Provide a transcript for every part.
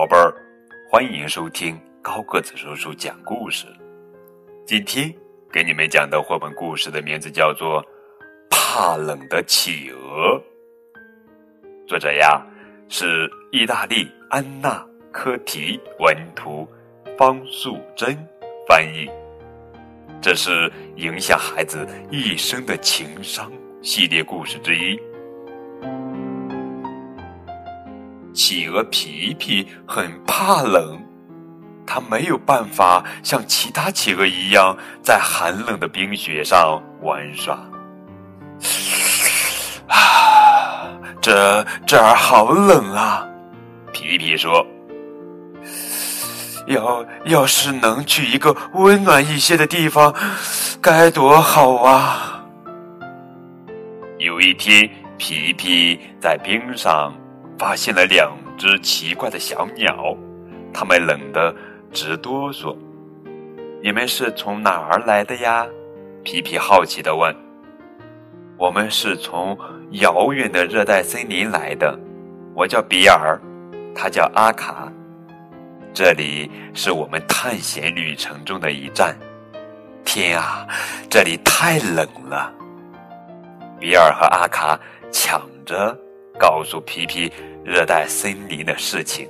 宝贝儿，欢迎收听高个子叔叔讲故事。今天给你们讲的绘本故事的名字叫做《怕冷的企鹅》，作者呀是意大利安娜·科提文图，方素珍翻译。这是影响孩子一生的情商系列故事之一。企鹅皮皮很怕冷，它没有办法像其他企鹅一样在寒冷的冰雪上玩耍。啊，这这儿好冷啊！皮皮说：“要要是能去一个温暖一些的地方，该多好啊！”有一天，皮皮在冰上。发现了两只奇怪的小鸟，它们冷得直哆嗦。你们是从哪儿来的呀？皮皮好奇地问。我们是从遥远的热带森林来的。我叫比尔，他叫阿卡。这里是我们探险旅程中的一站。天啊，这里太冷了！比尔和阿卡抢着告诉皮皮。热带森林的事情，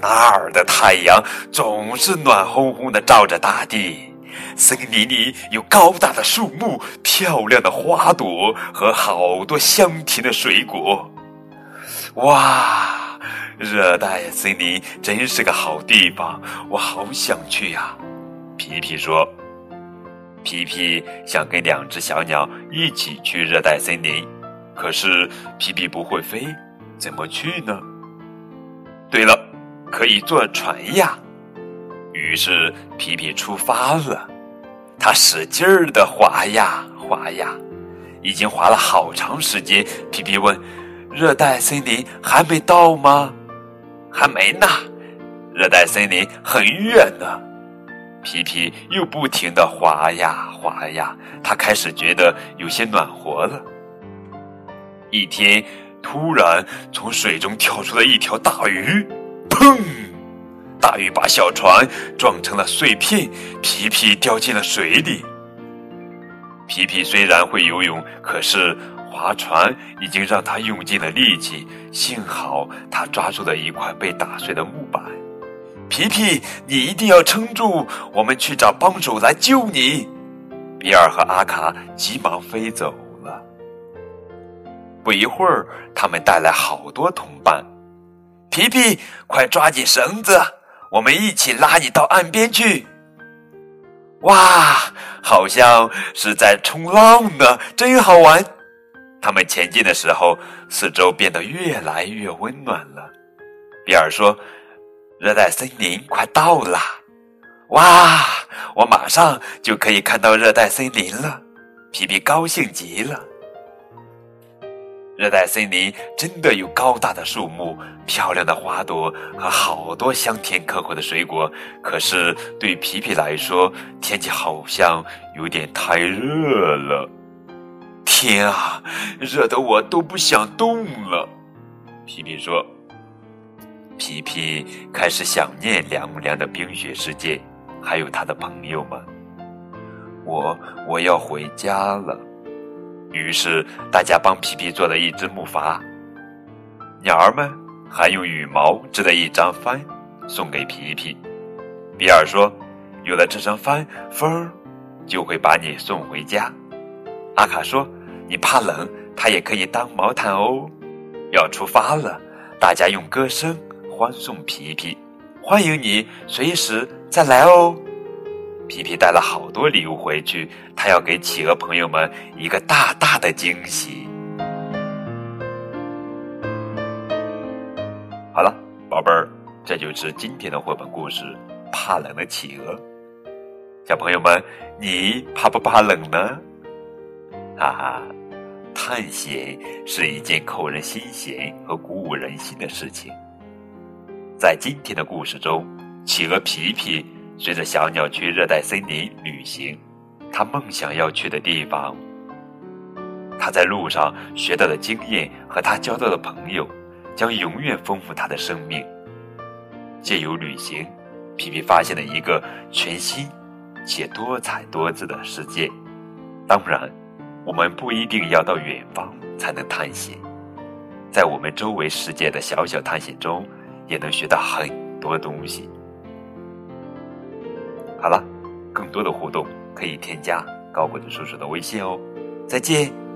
那儿的太阳总是暖烘烘的照着大地。森林里有高大的树木、漂亮的花朵和好多香甜的水果。哇，热带森林真是个好地方，我好想去呀！皮皮说：“皮皮想跟两只小鸟一起去热带森林，可是皮皮不会飞。”怎么去呢？对了，可以坐船呀。于是皮皮出发了，他使劲儿的划呀划呀，已经划了好长时间。皮皮问：“热带森林还没到吗？”“还没呢，热带森林很远呢。”皮皮又不停的划呀划呀，他开始觉得有些暖和了。一天。突然，从水中跳出了一条大鱼，砰！大鱼把小船撞成了碎片，皮皮掉进了水里。皮皮虽然会游泳，可是划船已经让他用尽了力气。幸好他抓住了一块被打碎的木板。皮皮，你一定要撑住，我们去找帮手来救你。比尔和阿卡急忙飞走。不一会儿，他们带来好多同伴。皮皮，快抓紧绳子，我们一起拉你到岸边去。哇，好像是在冲浪呢，真好玩！他们前进的时候，四周变得越来越温暖了。比尔说：“热带森林快到啦！”哇，我马上就可以看到热带森林了。皮皮高兴极了。热带森林真的有高大的树木、漂亮的花朵和好多香甜可口的水果。可是对皮皮来说，天气好像有点太热了。天啊，热得我都不想动了。皮皮说：“皮皮开始想念凉凉的冰雪世界，还有他的朋友们。我我要回家了。”于是，大家帮皮皮做了一只木筏。鸟儿们还用羽毛织了一张帆，送给皮皮。比尔说：“有了这张帆，风儿就会把你送回家。”阿卡说：“你怕冷，它也可以当毛毯哦。”要出发了，大家用歌声欢送皮皮，欢迎你随时再来哦。皮皮带了好多礼物回去，他要给企鹅朋友们一个大大的惊喜。好了，宝贝儿，这就是今天的绘本故事《怕冷的企鹅》。小朋友们，你怕不怕冷呢？哈哈，探险是一件扣人心弦和鼓舞人心的事情。在今天的故事中，企鹅皮皮。随着小鸟去热带森林旅行，他梦想要去的地方。他在路上学到的经验和他交到的朋友，将永远丰富他的生命。借由旅行，皮皮发现了一个全新且多彩多姿的世界。当然，我们不一定要到远方才能探险，在我们周围世界的小小探险中，也能学到很多东西。好了，更多的互动可以添加高个子叔叔的微信哦。再见。